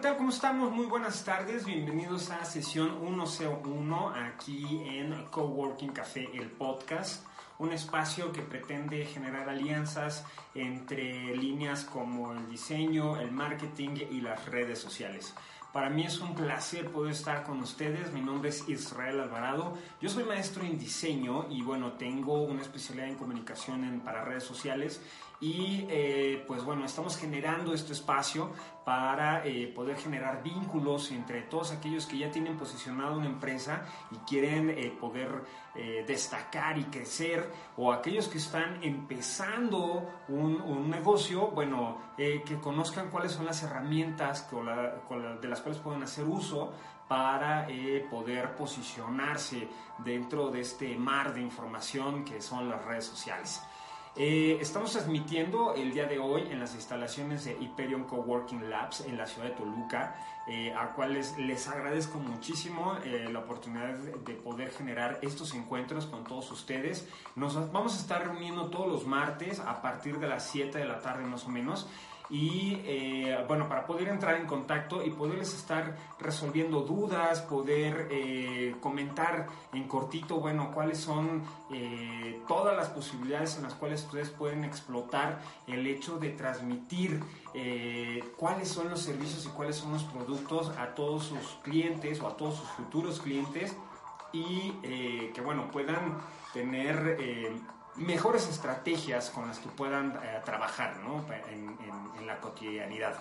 tal? ¿Cómo estamos? Muy buenas tardes. Bienvenidos a sesión 101 aquí en Coworking Café, el podcast. Un espacio que pretende generar alianzas entre líneas como el diseño, el marketing y las redes sociales. Para mí es un placer poder estar con ustedes. Mi nombre es Israel Alvarado. Yo soy maestro en diseño y bueno, tengo una especialidad en comunicación en, para redes sociales y eh, pues bueno, estamos generando este espacio para eh, poder generar vínculos entre todos aquellos que ya tienen posicionado una empresa y quieren eh, poder eh, destacar y crecer o aquellos que están empezando un, negocio, bueno, que conozcan cuáles son las herramientas la- de las cuales pueden hacer uso para poder posicionarse dentro de este mar de información que son las redes sociales. Eh, estamos transmitiendo el día de hoy en las instalaciones de Hyperion Coworking Labs en la ciudad de Toluca, eh, a cuales les agradezco muchísimo eh, la oportunidad de de poder generar estos encuentros con todos ustedes. Nos vamos a estar reuniendo todos los martes a partir de las 7 de la tarde más o menos. Y eh, bueno, para poder entrar en contacto y poderles estar resolviendo dudas, poder eh, comentar en cortito, bueno, cuáles son eh, todas las posibilidades en las cuales ustedes pueden explotar el hecho de transmitir eh, cuáles son los servicios y cuáles son los productos a todos sus clientes o a todos sus futuros clientes y eh, que bueno puedan tener mejores estrategias con las que puedan eh, trabajar ¿no? en, en- en la cotidianidad.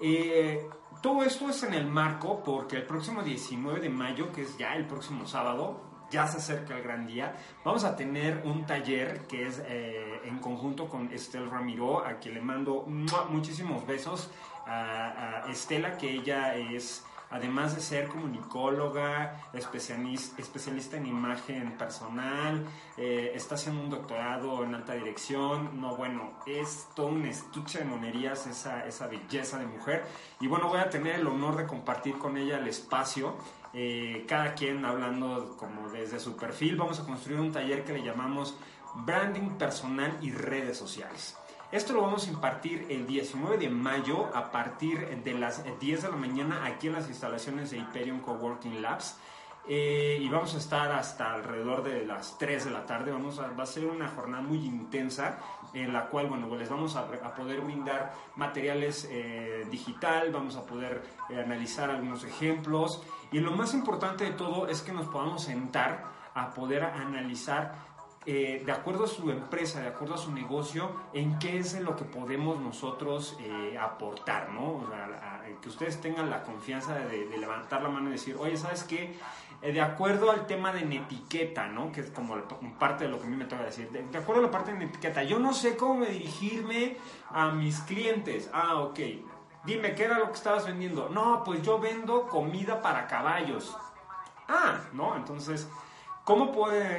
Eh, todo esto es en el marco porque el próximo 19 de mayo, que es ya el próximo sábado, ya se acerca el gran día, vamos a tener un taller que es eh, en conjunto con Estel Ramiro, a quien le mando muchísimos besos a, a Estela, que ella es además de ser comunicóloga, especialis- especialista en imagen personal, eh, está haciendo un doctorado en alta dirección, no, bueno, es todo un estuche de monerías esa, esa belleza de mujer. Y bueno, voy a tener el honor de compartir con ella el espacio, eh, cada quien hablando como desde su perfil. Vamos a construir un taller que le llamamos Branding Personal y Redes Sociales. Esto lo vamos a impartir el 19 de mayo a partir de las 10 de la mañana aquí en las instalaciones de Hyperion Coworking Labs. Eh, y vamos a estar hasta alrededor de las 3 de la tarde. Vamos a, va a ser una jornada muy intensa en la cual bueno, les vamos a, a poder brindar materiales eh, digital, vamos a poder eh, analizar algunos ejemplos. Y lo más importante de todo es que nos podamos sentar a poder analizar eh, de acuerdo a su empresa, de acuerdo a su negocio, en qué es en lo que podemos nosotros eh, aportar, ¿no? O sea, que ustedes tengan la confianza de, levantar la mano y decir, oye, ¿sabes qué? Eh, de acuerdo al tema de etiqueta, ¿no? Que es como parte de lo que a mí me toca decir. De, de acuerdo a la parte de etiqueta, yo no sé cómo dirigirme a mis clientes. Ah, ok. Dime, ¿qué era lo que estabas vendiendo? No, pues yo vendo comida para caballos. Ah, ¿no? Entonces, ¿cómo,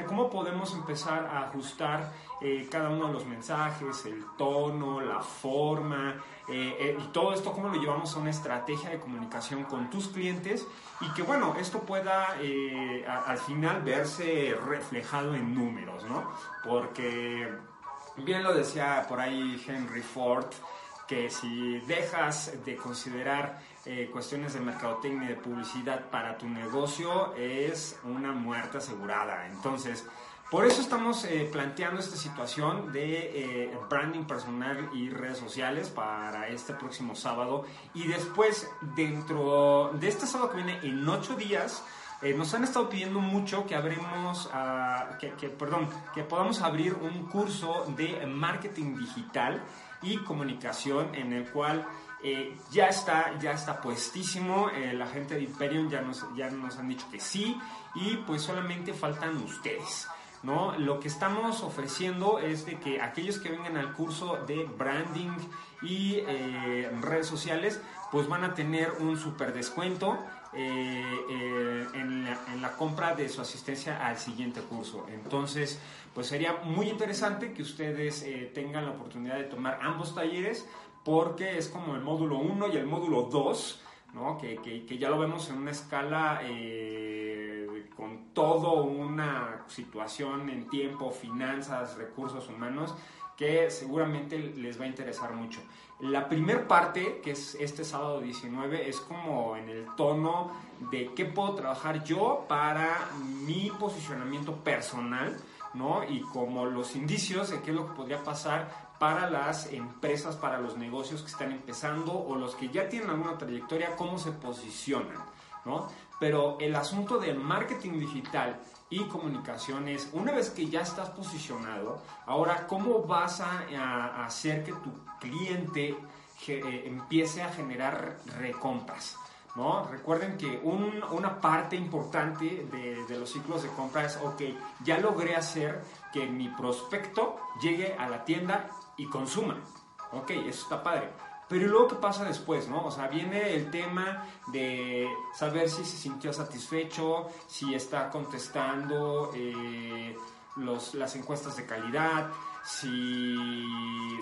cómo podemos empezar a ajustar eh, cada uno de los mensajes, el tono, la forma, eh, eh, y todo esto, cómo lo llevamos a una estrategia de comunicación con tus clientes y que, bueno, esto pueda al final verse reflejado en números, ¿no? Porque, bien lo decía por ahí Henry Ford, que si dejas de considerar eh, cuestiones de mercadotecnia y de publicidad para tu negocio es una muerte asegurada. Entonces, por eso estamos eh, planteando esta situación de eh, branding personal y redes sociales para este próximo sábado. Y después, dentro de este sábado que viene, en ocho días, nos han estado pidiendo mucho que abremos, ah, que, que, perdón, que podamos abrir un curso de marketing digital y comunicación en el cual eh, ya está ya está puestísimo eh, la gente de Imperium ya nos ya nos han dicho que sí y pues solamente faltan ustedes ¿no? Lo que estamos ofreciendo es de que aquellos que vengan al curso de branding y eh, redes sociales, pues van a tener un super descuento eh, eh, en, la, compra de su asistencia al siguiente curso. Entonces, pues sería muy interesante que ustedes tengan la oportunidad de tomar ambos talleres porque es como el módulo 1 y el módulo 2, ¿no? que, que, ya lo vemos en una escala con todo una situación en tiempo, finanzas, recursos humanos, que seguramente les va a interesar mucho. La primer parte, que es este sábado 19, es como en el tono de qué puedo trabajar yo para mi posicionamiento personal, ¿no? Y como los indicios de qué es lo que podría pasar para las empresas, para los negocios que están empezando o los que ya tienen alguna trayectoria, cómo se posicionan, ¿no? Pero el asunto del marketing digital y comunicaciones, una vez que ya estás posicionado, ahora cómo vas a, hacer que tu cliente eh, empiece a generar recompras. ¿No? Recuerden que una parte importante de, de, los ciclos de compra es, ok, ya logré hacer que mi prospecto llegue a la tienda y consuma. Ok, eso está padre. Pero luego, ¿qué pasa después, no? O sea, viene el tema de saber si se sintió satisfecho, si está contestando eh, los, las encuestas de calidad, si,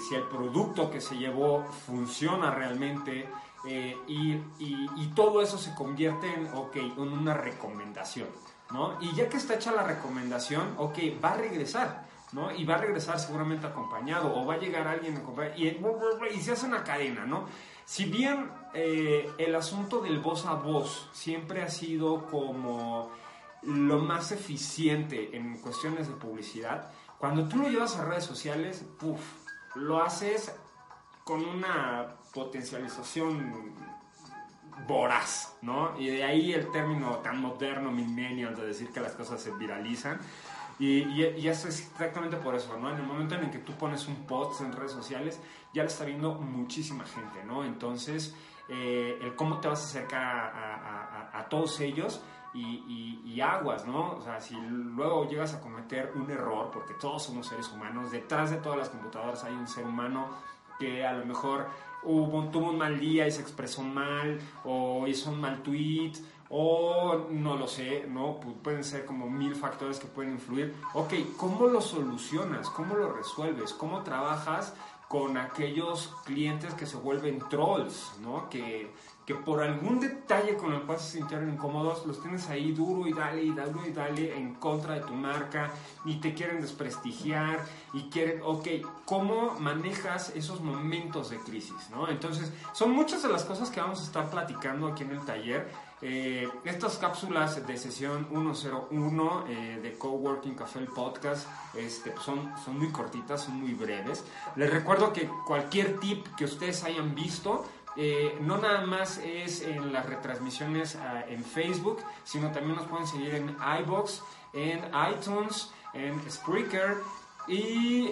si, el producto que se llevó funciona realmente. Eh, y, y, todo eso se convierte en, ok, en una recomendación, ¿no? Y ya que está hecha la recomendación, ok, va a regresar. ¿No? Y va a regresar seguramente acompañado o va a llegar alguien y, y se hace una cadena, ¿no? Si bien eh, el asunto del voz a voz siempre ha sido como lo más eficiente en cuestiones de publicidad, cuando tú lo llevas a redes sociales, puff, lo haces con una potencialización voraz, ¿no? Y de ahí el término tan moderno, millennial, de decir que las cosas se viralizan. Y, y, eso es exactamente por eso, ¿no? En el momento en el que tú pones un post en redes sociales, ya lo está viendo muchísima gente, ¿no? Entonces, eh, el cómo te vas a acercar a, todos ellos y, aguas, ¿no? O sea, si luego llegas a cometer un error, porque todos somos seres humanos, detrás de todas las computadoras hay un ser humano que a lo mejor tuvo un mal día y se expresó mal, o hizo un mal tweet, o no lo sé, ¿no? pueden ser como mil factores que pueden influir. Ok, ¿cómo lo solucionas? ¿Cómo lo resuelves? ¿Cómo trabajas con aquellos clientes que se vuelven trolls, ¿no? Que, que por algún detalle con el cual se sintieron incómodos, los tienes ahí duro y dale y dale y dale en contra de tu marca y te quieren desprestigiar y quieren, ok, ¿cómo manejas esos momentos de crisis? ¿no? Entonces, son muchas de las cosas que vamos a estar platicando aquí en el taller eh, estas cápsulas de sesión 101 eh, de Coworking Café el Podcast este, son, muy cortitas, son muy breves. Les recuerdo que cualquier tip que ustedes hayan visto, eh, no nada más es en las retransmisiones ah, en Facebook, sino también nos pueden seguir en iBox, en iTunes, en Spreaker y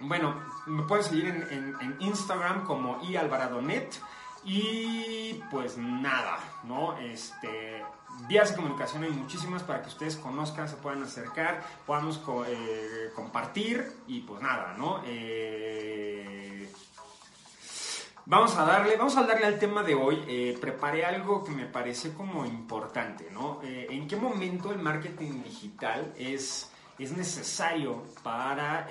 bueno, me pueden seguir en, en Instagram como ialvaradonet. Y pues nada, ¿no? Este, vías de comunicación hay muchísimas para que ustedes conozcan, se puedan acercar, podamos eh, compartir y pues nada, ¿no? Eh, vamos a darle, vamos a darle al tema de hoy. Eh, preparé algo que me parece como importante, ¿no? ¿En qué momento el marketing digital es, es necesario para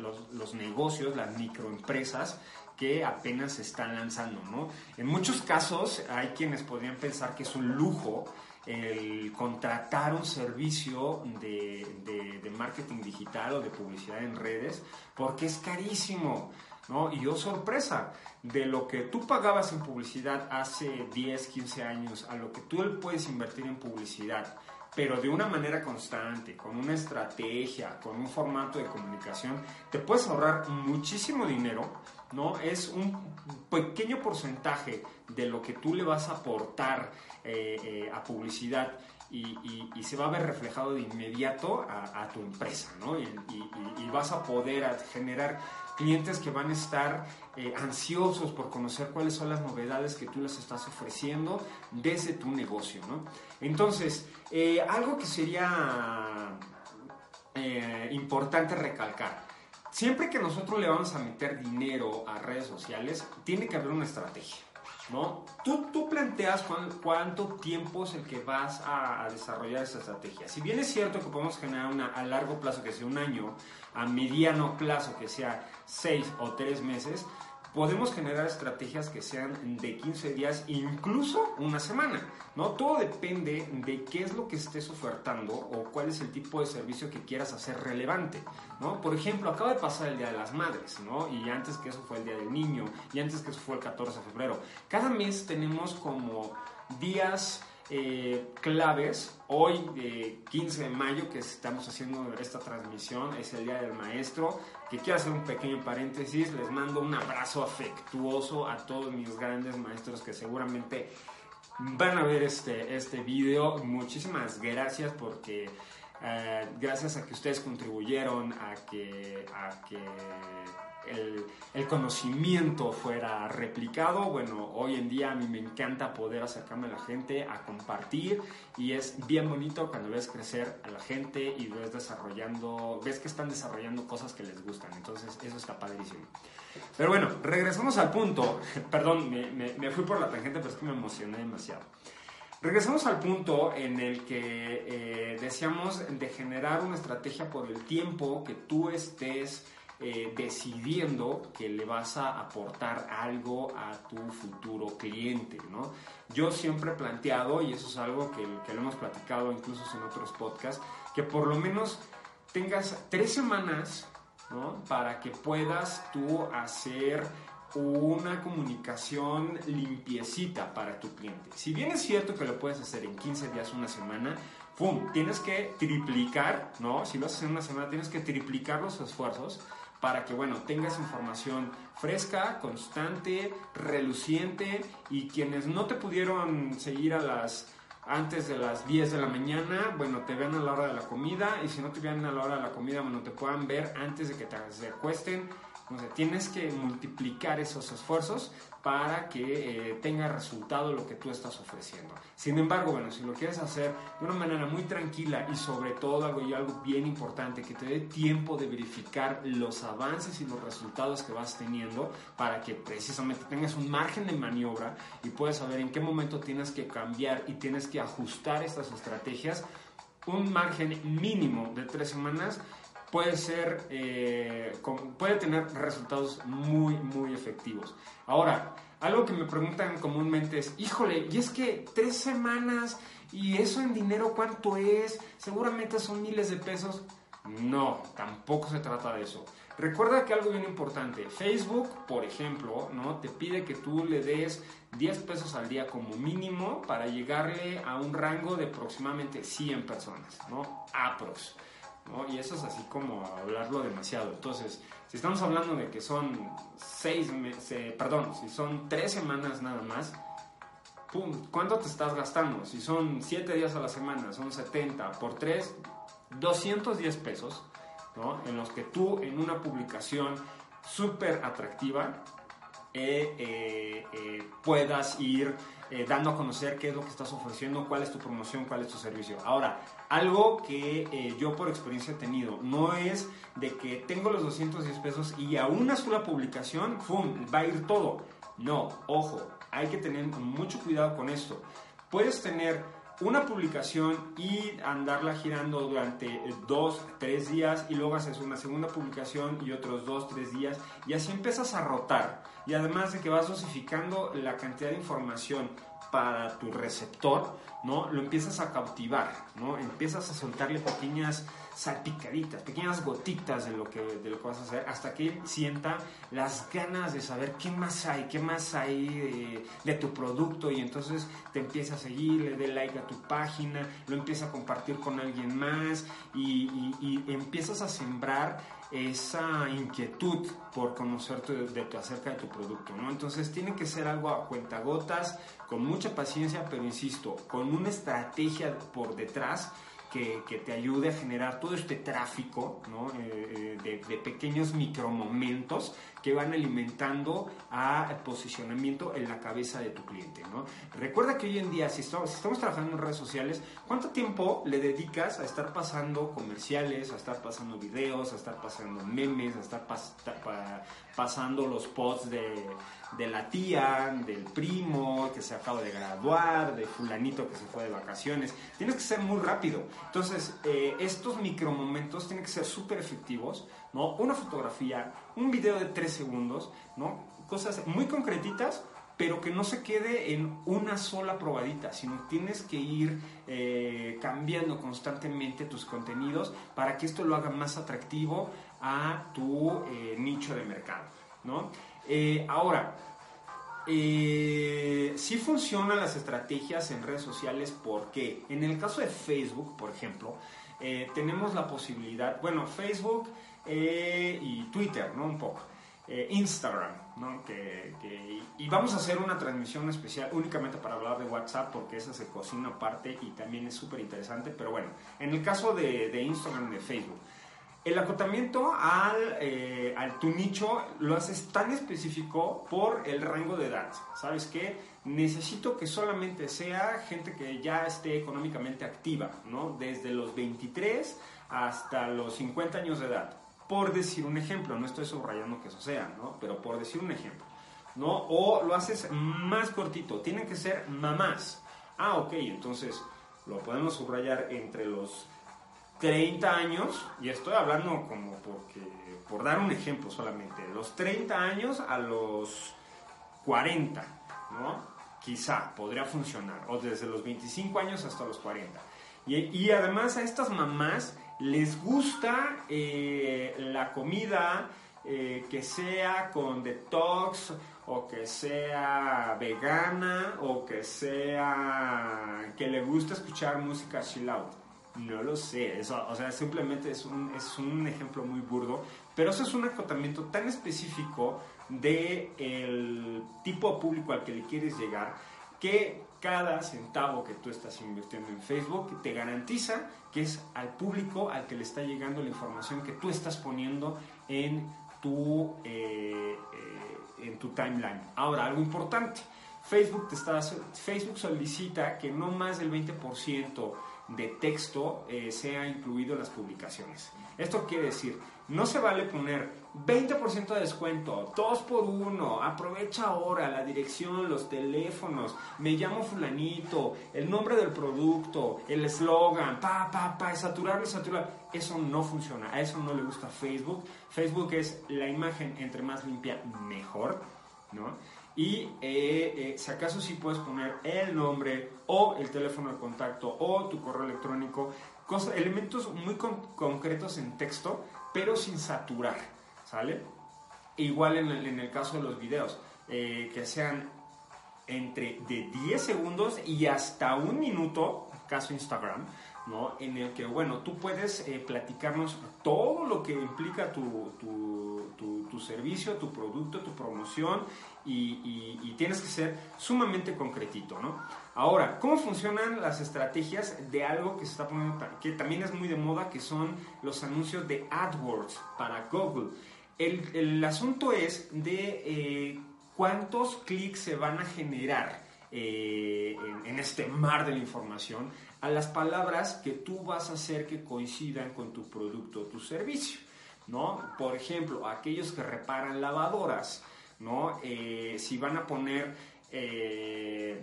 los negocios, las microempresas? Que apenas se están lanzando, ¿no? En muchos casos hay quienes podrían pensar que es un lujo el contratar un servicio de, marketing digital o de publicidad en redes porque es carísimo. ¿no? Y yo sorpresa, de lo que tú pagabas en publicidad hace 10, 15 años a lo que tú puedes invertir en publicidad, pero de una manera constante, con una estrategia, con un formato de comunicación, te puedes ahorrar muchísimo dinero ¿no? Es un pequeño porcentaje de lo que tú le vas a aportar eh, eh, a publicidad y, se va a ver reflejado de inmediato a, tu empresa, ¿no? Y, vas a poder generar clientes que van a estar eh, ansiosos por conocer cuáles son las novedades que tú les estás ofreciendo desde tu negocio, ¿no? Entonces, algo que sería importante recalcar. Siempre que nosotros le vamos a meter dinero a redes sociales, tiene que haber una estrategia. ¿no? Tú, tú planteas cuánto tiempo es el que vas a, desarrollar esa estrategia. Si bien es cierto que podemos generar una a largo plazo que sea un año, a mediano plazo que sea seis o tres meses, podemos generar estrategias que sean de 15 días, incluso una semana, ¿no? Todo depende de qué es lo que estés ofertando o cuál es el tipo de servicio que quieras hacer relevante, ¿no? Por ejemplo, acaba de pasar el Día de las Madres, ¿no? Y antes que eso fue el Día del Niño, y antes que eso fue el 14 de febrero. Cada mes tenemos como días eh, claves. Hoy, de 15 de mayo, que estamos haciendo esta transmisión, es el Día del Maestro. Que quiero hacer un pequeño paréntesis. Les mando un abrazo afectuoso a todos mis grandes maestros que seguramente van a ver este, este video. Muchísimas gracias porque eh, gracias a que ustedes contribuyeron a que, a que el, conocimiento fuera replicado. Bueno, hoy en día a mí me encanta poder acercarme a la gente, a compartir y es bien bonito cuando ves crecer a la gente y ves desarrollando, ves que están desarrollando cosas que les gustan. Entonces eso está padrísimo. Pero bueno, regresamos al punto. Perdón, me, fui por la tangente, pero es que me emocioné demasiado. Regresamos al punto en el que eh, decíamos de generar una estrategia por el tiempo que tú estés eh, decidiendo que le vas a aportar algo a tu futuro cliente, ¿no? Yo siempre he planteado, y eso es algo que, que lo hemos platicado incluso en otros podcasts, que por lo menos tengas tres semanas, ¿no? Para que puedas tú hacer una comunicación limpiecita para tu cliente. Si bien es cierto que lo puedes hacer en 15 días, una semana, ¡pum! Tienes que triplicar, ¿no? Si lo haces en una semana, tienes que triplicar los esfuerzos para que, bueno, tengas información fresca, constante, reluciente y quienes no te pudieron seguir a las antes de las 10 de la mañana, bueno, te vean a la hora de la comida y si no te vean a la hora de la comida, bueno, te puedan ver antes de que te acuesten tienes que multiplicar esos esfuerzos para que eh, tenga resultado lo que tú estás ofreciendo. Sin embargo, bueno, si lo quieres hacer de una manera muy tranquila y sobre todo algo y algo bien importante, que te dé tiempo de verificar los avances y los resultados que vas teniendo para que precisamente tengas un margen de maniobra y puedas saber en qué momento tienes que cambiar y tienes que ajustar estas estrategias, un margen mínimo de tres semanas puede ser, eh, puede tener resultados muy, muy efectivos. Ahora, algo que me preguntan comúnmente es, híjole, y es que tres semanas y eso en dinero cuánto es, seguramente son miles de pesos. No, tampoco se trata de eso. Recuerda que algo bien importante, Facebook, por ejemplo, ¿no? te pide que tú le des 10 pesos al día como mínimo para llegarle a un rango de aproximadamente 100 personas, ¿no? Aprox. Y eso es así como hablarlo demasiado. Entonces, si estamos hablando de que son seis meses, perdón, si son tres semanas nada más, pum, ¿cuánto te estás gastando? Si son siete días a la semana, son 70 por tres, 210 pesos, ¿no? En los que tú en una publicación súper atractiva eh, eh, eh, puedas ir dando a conocer qué es lo que estás ofreciendo, cuál es tu promoción, cuál es tu servicio. Ahora, algo que yo por experiencia he tenido, no es de que tengo los 210 pesos y a una sola publicación, ¡pum!, va a ir todo. No, ojo, hay que tener mucho cuidado con esto. Puedes tener una publicación y andarla girando durante dos, tres días y luego haces una segunda publicación y otros dos, tres días y así empiezas a rotar. Y además de que vas dosificando la cantidad de información para tu receptor, ¿no? Lo empiezas a cautivar, ¿no? Empiezas a soltarle pequeñas salpicaditas, pequeñas gotitas de lo que, de lo que vas a hacer, hasta que sienta las ganas de saber qué más hay, qué más hay de, tu producto y entonces te empieza a seguir, le dé like a tu página, lo empieza a compartir con alguien más y, empiezas a sembrar esa inquietud por conocerte de, de, acerca de tu producto, ¿no? Entonces tiene que ser algo a cuentagotas, con mucha paciencia, pero insisto, con una estrategia por detrás que, te ayude a generar todo este tráfico ¿no? Eh, eh, de, de, pequeños micromomentos que van alimentando a posicionamiento en la cabeza de tu cliente. ¿no? Recuerda que hoy en día, si estamos, trabajando en redes sociales, ¿cuánto tiempo le dedicas a estar pasando comerciales, a estar pasando videos, a estar pasando memes, a estar pasando los posts de, de la tía, del primo que se acaba de graduar, de fulanito que se fue de vacaciones? Tienes que ser muy rápido. Entonces, eh, estos micromomentos tienen que ser súper efectivos, ¿no? Una fotografía, un video de tres segundos, ¿no? Cosas muy concretitas, pero que no se quede en una sola probadita, sino tienes que ir eh, cambiando constantemente tus contenidos para que esto lo haga más atractivo a tu eh, nicho de mercado, ¿no? Ahora, eh, sí funcionan las estrategias en redes sociales porque en el caso de Facebook, por ejemplo, eh, tenemos la posibilidad, bueno, Facebook eh, y Twitter, ¿no? Un poco. Eh, Instagram, ¿no? Que, y vamos a hacer una transmisión especial únicamente para hablar de WhatsApp porque esa se cocina aparte y también es súper interesante, pero bueno, en el caso de Instagram y de Facebook, el acotamiento al, eh, al, tu nicho lo haces tan específico por el rango de edad. ¿Sabes qué? Necesito que solamente sea gente que ya esté económicamente activa, ¿no? Desde los 23 hasta los 50 años de edad. Por decir un ejemplo, no estoy subrayando que eso sea, ¿no? Pero por decir un ejemplo, ¿no? O lo haces más cortito, tienen que ser mamás. Ah, ok, entonces lo podemos subrayar entre los 30 años, y estoy hablando como porque, por dar un ejemplo solamente, los 30 años a los 40, ¿no? Quizá podría funcionar, o desde los 25 años hasta los 40. Y, además a estas mamás les gusta eh, la comida eh, que sea con detox o que sea vegana o que sea que le gusta escuchar música chill out. No lo sé, eso, o sea, simplemente es un, es un ejemplo muy burdo, pero eso es un acotamiento tan específico del el tipo de público al que le quieres llegar que cada centavo que tú estás invirtiendo en Facebook te garantiza que es al público al que le está llegando la información que tú estás poniendo en tu, eh, eh, en tu timeline. Ahora, algo importante, Facebook, te está, Facebook solicita que no más del 20% de texto eh, sea incluido en las publicaciones. Esto quiere decir, no se vale poner 20% de descuento, 2 por 1, aprovecha ahora la dirección, los teléfonos, me llamo fulanito, el nombre del producto, el eslogan, pa, pa, pa, saturar, saturar. Eso no funciona, a eso no le gusta Facebook. Facebook es la imagen entre más limpia, mejor, ¿no? Y eh, eh, si acaso sí puedes poner el nombre o el teléfono de contacto o tu correo electrónico, cosas, elementos muy concretos en texto, pero sin saturar, ¿sale? Igual en el, en el caso de los videos, eh, que sean entre de 10 segundos y hasta un minuto, caso Instagram, ¿no? En el que, bueno, tú puedes platicarnos todo lo que implica tu, tu, servicio, tu producto, tu promoción y, tienes que ser sumamente concretito, ¿no? Ahora, ¿cómo funcionan las estrategias de algo que se está poniendo, que también es muy de moda, que son los anuncios de AdWords para Google? El, asunto es de eh, cuántos clics se van a generar eh, en, este mar de la información a las palabras que tú vas a hacer que coincidan con tu producto o tu servicio, ¿no? Por ejemplo, aquellos que reparan lavadoras, ¿no? Eh, si van a poner eh,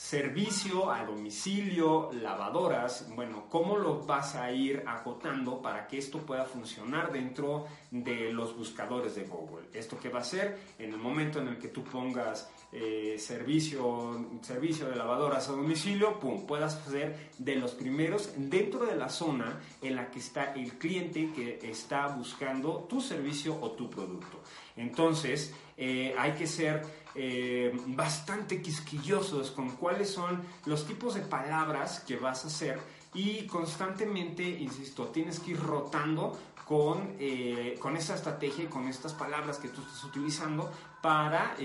servicio a domicilio, lavadoras, bueno, ¿cómo lo vas a ir acotando para que esto pueda funcionar dentro de los buscadores de Google? ¿Esto qué va a ser? En el momento en el que tú pongas eh, servicio, servicio de lavadoras a domicilio, pum, puedas ser de los primeros dentro de la zona en la que está el cliente que está buscando tu servicio o tu producto. Entonces, eh, hay que ser eh, bastante quisquillosos con cuáles son los tipos de palabras que vas a hacer y constantemente, insisto, tienes que ir rotando con, eh, con esa estrategia y con estas palabras que tú estás utilizando para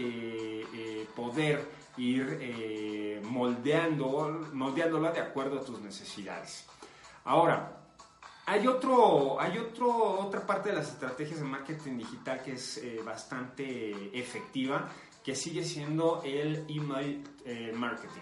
poder ir moldeando, moldeándola de acuerdo a tus necesidades. Ahora, Hay, otro, hay otro, otra parte de las estrategias de marketing digital que es eh, bastante efectiva, que sigue siendo el email eh, marketing.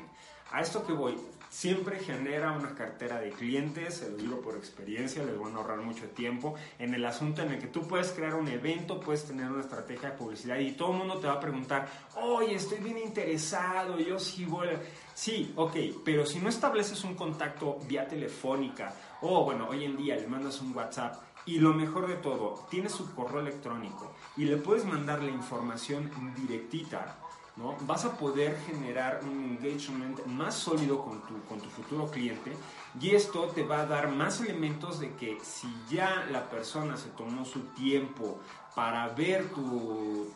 A esto que voy, siempre genera una cartera de clientes, se lo digo por experiencia, les van a ahorrar mucho tiempo, en el asunto en el que tú puedes crear un evento, puedes tener una estrategia de publicidad y todo el mundo te va a preguntar, oye, estoy bien interesado, yo sí voy... Sí, ok, pero si no estableces un contacto vía telefónica o bueno, hoy en día le mandas un WhatsApp y lo mejor de todo, tienes su correo electrónico y le puedes mandar la información directita ¿no? Vas a poder generar un engagement más sólido con tu, con tu futuro cliente y esto te va a dar más elementos de que si ya la persona se tomó su tiempo para ver tu,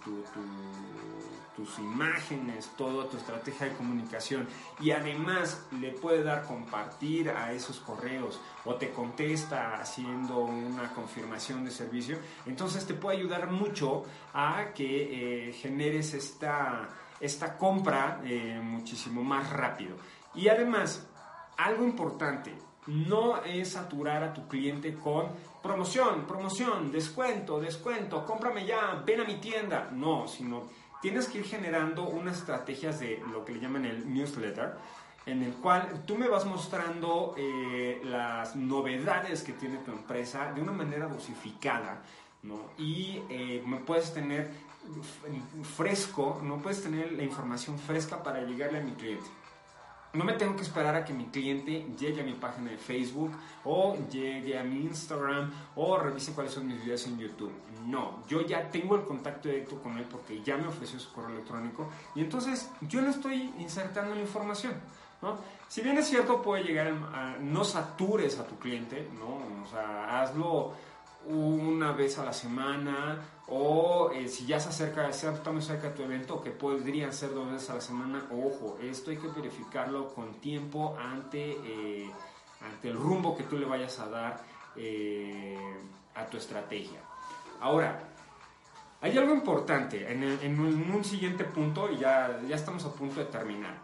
tus imágenes, toda tu estrategia de comunicación y además le puede dar compartir a esos correos o te contesta haciendo una confirmación de servicio, entonces te puede ayudar mucho a que eh, generes esta esta compra eh, muchísimo más rápido. Y además, algo importante, no es saturar a tu cliente con promoción, promoción, descuento, descuento, cómprame ya, ven a mi tienda. No, sino tienes que ir generando unas estrategias de lo que le llaman el newsletter, en el cual tú me vas mostrando eh, las novedades que tiene tu empresa de una manera dosificada, ¿no? Y eh, me puedes tener fresco, no puedes tener la información fresca para llegarle a mi cliente. No me tengo que esperar a que mi cliente llegue a mi página de Facebook o llegue a mi Instagram o revise cuáles son mis videos en YouTube. No, yo ya tengo el contacto directo con él porque ya me ofreció su correo electrónico y entonces yo le estoy insertando la información. ¿no? Si bien es cierto, puede llegar a, no satures a tu cliente, ¿no? O sea, hazlo una vez a la semana o eh, si ya se acerca, se de tu evento, que podrían ser dos veces a la semana, ojo, esto hay que verificarlo con tiempo ante, eh, ante el rumbo que tú le vayas a dar eh, a tu estrategia. Ahora, hay algo importante en, en, un siguiente punto, y ya, ya estamos a punto de terminar.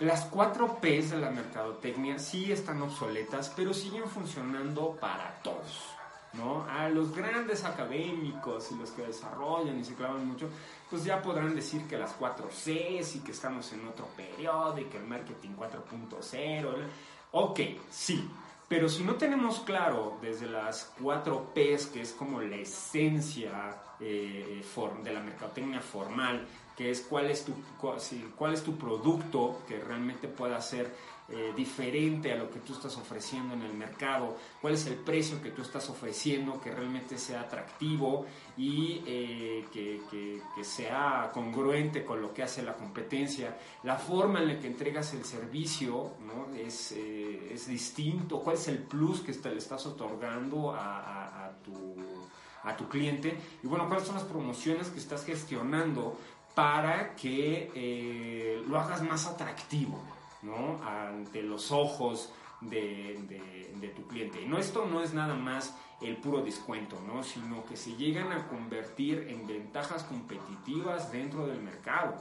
Las cuatro P's de la mercadotecnia sí están obsoletas, pero siguen funcionando para todos. ¿no? A los grandes académicos y los que desarrollan y se clavan mucho, pues ya podrán decir que las 4 Cs y que estamos en otro periodo y que el marketing 4.0. Ok, sí, pero si no tenemos claro desde las 4 Ps, que es como la esencia eh, de la mercadotecnia formal, que es cuál es tu, cuál es tu producto que realmente pueda ser eh, diferente a lo que tú estás ofreciendo en el mercado, cuál es el precio que tú estás ofreciendo que realmente sea atractivo y eh, que, sea congruente con lo que hace la competencia, la forma en la que entregas el servicio ¿no? es, eh, es, distinto, cuál es el plus que le estás otorgando a, tu, a tu cliente y bueno, cuáles son las promociones que estás gestionando para que lo hagas más atractivo. ¿no? ante los ojos de, tu cliente. Y no, esto no es nada más el puro descuento, ¿no? sino que se llegan a convertir en ventajas competitivas dentro del mercado.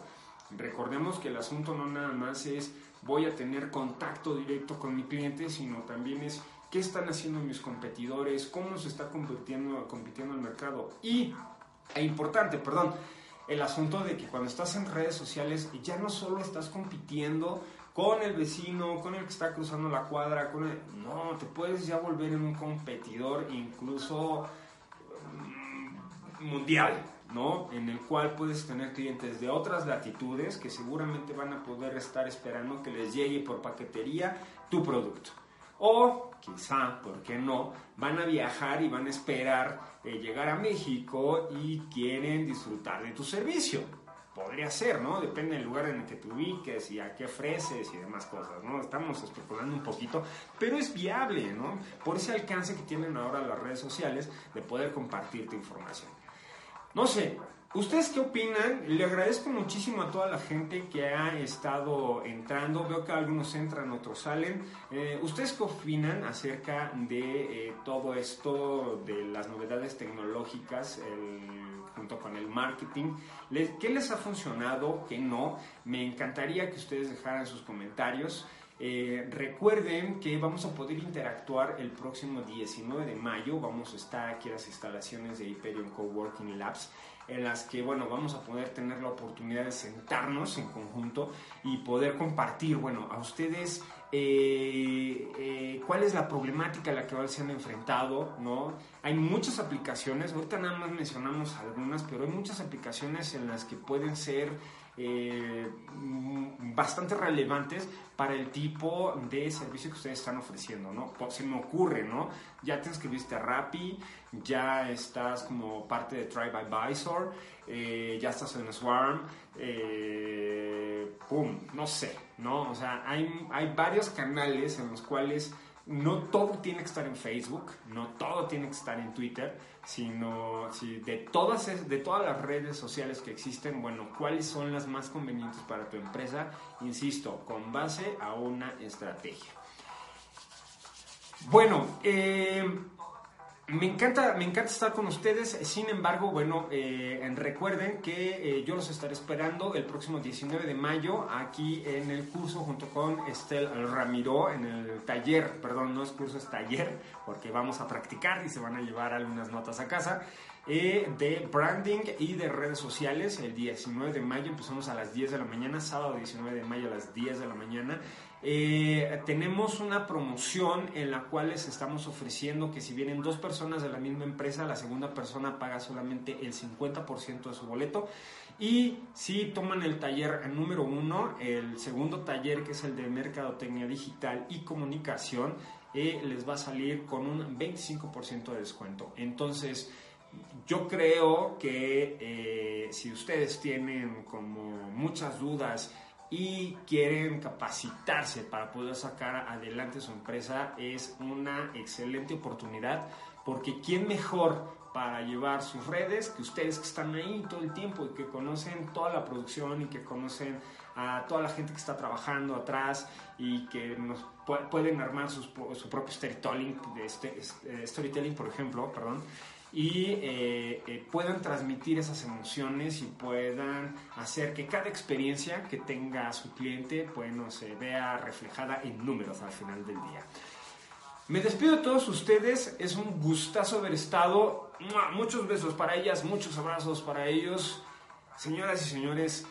Recordemos que el asunto no nada más es voy a tener contacto directo con mi cliente, sino también es qué están haciendo mis competidores, cómo se está compitiendo, compitiendo el mercado. Y, e importante, perdón, el asunto de que cuando estás en redes sociales ya no solo estás compitiendo con el vecino, con el que está cruzando la cuadra, con el... No, te puedes ya volver en un competidor incluso mm, mundial, ¿no? En el cual puedes tener clientes de otras latitudes que seguramente van a poder estar esperando que les llegue por paquetería tu producto. O quizá, ¿por qué no? Van a viajar y van a esperar eh, llegar a México y quieren disfrutar de tu servicio podría ser, ¿no? Depende del lugar en el que te ubiques y a qué ofreces y demás cosas, ¿no? Estamos especulando un poquito, pero es viable, ¿no? Por ese alcance que tienen ahora las redes sociales de poder compartir tu información. No sé, ¿Ustedes qué opinan? Le agradezco muchísimo a toda la gente que ha estado entrando. Veo que algunos entran, otros salen. Eh, ¿Ustedes qué opinan acerca de eh, todo esto, de las novedades tecnológicas? Junto con el marketing. ¿Qué les ha funcionado? ¿Qué no? Me encantaría que ustedes dejaran sus comentarios. Eh, recuerden que vamos a poder interactuar el próximo 19 de mayo. Vamos a estar aquí en las instalaciones de Hyperion Coworking Labs en las que, bueno, vamos a poder tener la oportunidad de sentarnos en conjunto y poder compartir, bueno, a ustedes eh, eh, cuál es la problemática a la que se han enfrentado, ¿no? Hay muchas aplicaciones, ahorita nada más mencionamos algunas, pero hay muchas aplicaciones en las que pueden ser eh, bastante relevantes para el tipo de servicio que ustedes están ofreciendo, ¿no? Se me ocurre, ¿no? Ya te inscribiste a Rappi, ya estás como parte de TribeAdvisor, eh, ya estás en Swarm, eh, pum, no sé, ¿no? O sea, hay, hay varios canales en los cuales no todo tiene que estar en Facebook, no todo tiene que estar en Twitter, sino si de, todas, de todas las redes sociales que existen, bueno, ¿cuáles son las más convenientes para tu empresa? Insisto, con base a una estrategia. Bueno, eh, me encanta, me encanta estar con ustedes. Sin embargo, bueno, eh, recuerden que eh, yo los estaré esperando el próximo 19 de mayo aquí en el curso junto con Estel Ramiro en el taller, perdón, no es curso, es taller, porque vamos a practicar y se van a llevar algunas notas a casa. Eh, de branding y de redes sociales. El 19 de mayo empezamos a las 10 de la mañana, sábado 19 de mayo a las 10 de la mañana. Eh, tenemos una promoción en la cual les estamos ofreciendo que si vienen dos personas de la misma empresa, la segunda persona paga solamente el 50% de su boleto. Y si toman el taller número uno, el segundo taller que es el de Mercadotecnia Digital y Comunicación, eh, les va a salir con un 25% de descuento. Entonces, yo creo que eh, si ustedes tienen como muchas dudas, y quieren capacitarse para poder sacar adelante su empresa, es una excelente oportunidad porque ¿quién mejor para llevar sus redes que ustedes que están ahí todo el tiempo y que conocen toda la producción y que conocen a toda la gente que está trabajando atrás y que nos pueden armar su propio storytelling, este, eh, storytelling, por ejemplo, perdón, y eh, eh, puedan transmitir esas emociones y puedan hacer que cada experiencia que tenga su cliente bueno, se vea reflejada en números al final del día. Me despido de todos ustedes, es un gustazo haber estado. Muchos besos para ellas, muchos abrazos para ellos. Señoras y señores,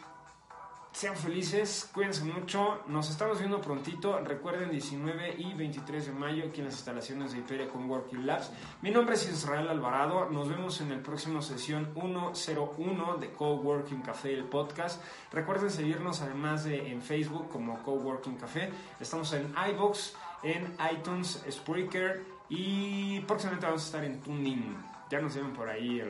sean felices, cuídense mucho. Nos estamos viendo prontito. Recuerden 19 y 23 de mayo aquí en las instalaciones de Hyperia con Working Labs. Mi nombre es Israel Alvarado. Nos vemos en el próximo sesión 101 de Coworking Café, el podcast. Recuerden seguirnos además de en Facebook como Coworking Café. Estamos en iBox, en iTunes, Spreaker y próximamente vamos a estar en Tuning ya nos llevan por ahí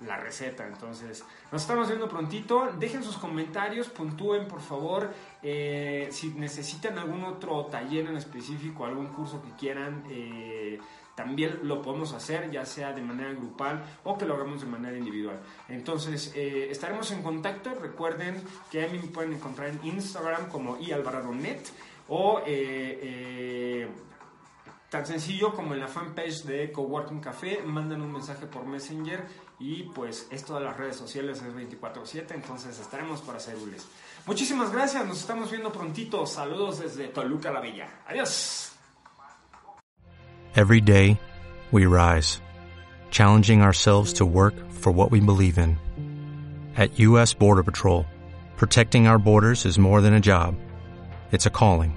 la receta. Entonces, nos estamos viendo prontito. Dejen sus comentarios, puntúen por favor. Eh, si necesitan algún otro taller en específico, algún curso que quieran, eh, también lo podemos hacer, ya sea de manera grupal o que lo hagamos de manera individual. Entonces, eh, estaremos en contacto. Recuerden que a mí me pueden encontrar en Instagram como ialvarado.net o Tan sencillo como en la fanpage de Coworking Café, mandan un mensaje por Messenger y pues esto de las redes sociales es 24/7, entonces estaremos para servirles. Muchísimas gracias, nos estamos viendo prontito. Saludos desde Toluca la Bella. Adiós. Every day we rise, challenging ourselves to work for what we believe in. At US Border Patrol, protecting our borders is more than a job. It's a calling.